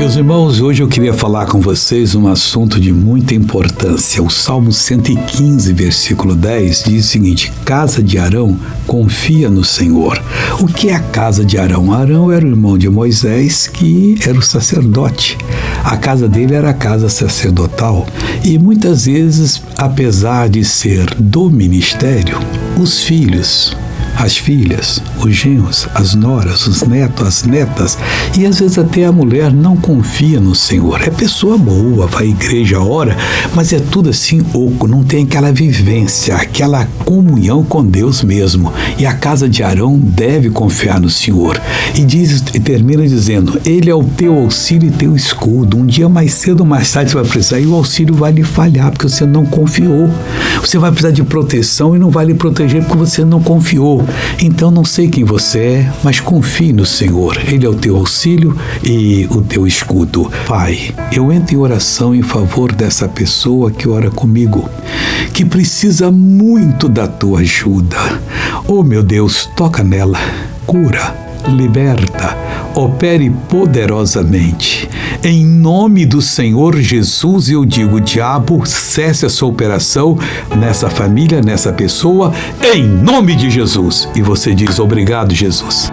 Meus irmãos, hoje eu queria falar com vocês um assunto de muita importância. O Salmo 115, versículo 10 diz o seguinte: Casa de Arão confia no Senhor. O que é a casa de Arão? Arão era o irmão de Moisés, que era o sacerdote. A casa dele era a casa sacerdotal. E muitas vezes, apesar de ser do ministério, os filhos as filhas, os genros, as noras, os netos, as netas e às vezes até a mulher não confia no Senhor. É pessoa boa, vai à igreja, ora, mas é tudo assim oco, não tem aquela vivência, aquela comunhão com Deus mesmo. E a casa de Arão deve confiar no Senhor. E diz e termina dizendo: Ele é o teu auxílio e teu escudo. Um dia mais cedo ou mais tarde você vai precisar e o auxílio vai lhe falhar porque você não confiou. Você vai precisar de proteção e não vai lhe proteger porque você não confiou. Então não sei quem você é, mas confie no Senhor. Ele é o teu auxílio e o teu escudo. Pai, eu entro em oração em favor dessa pessoa que ora comigo, que precisa muito da tua ajuda. Oh meu Deus, toca nela, cura, liberta, opere poderosamente. Em nome do Senhor Jesus, eu digo: diabo, cesse a sua operação nessa família, nessa pessoa, em nome de Jesus. E você diz: obrigado, Jesus.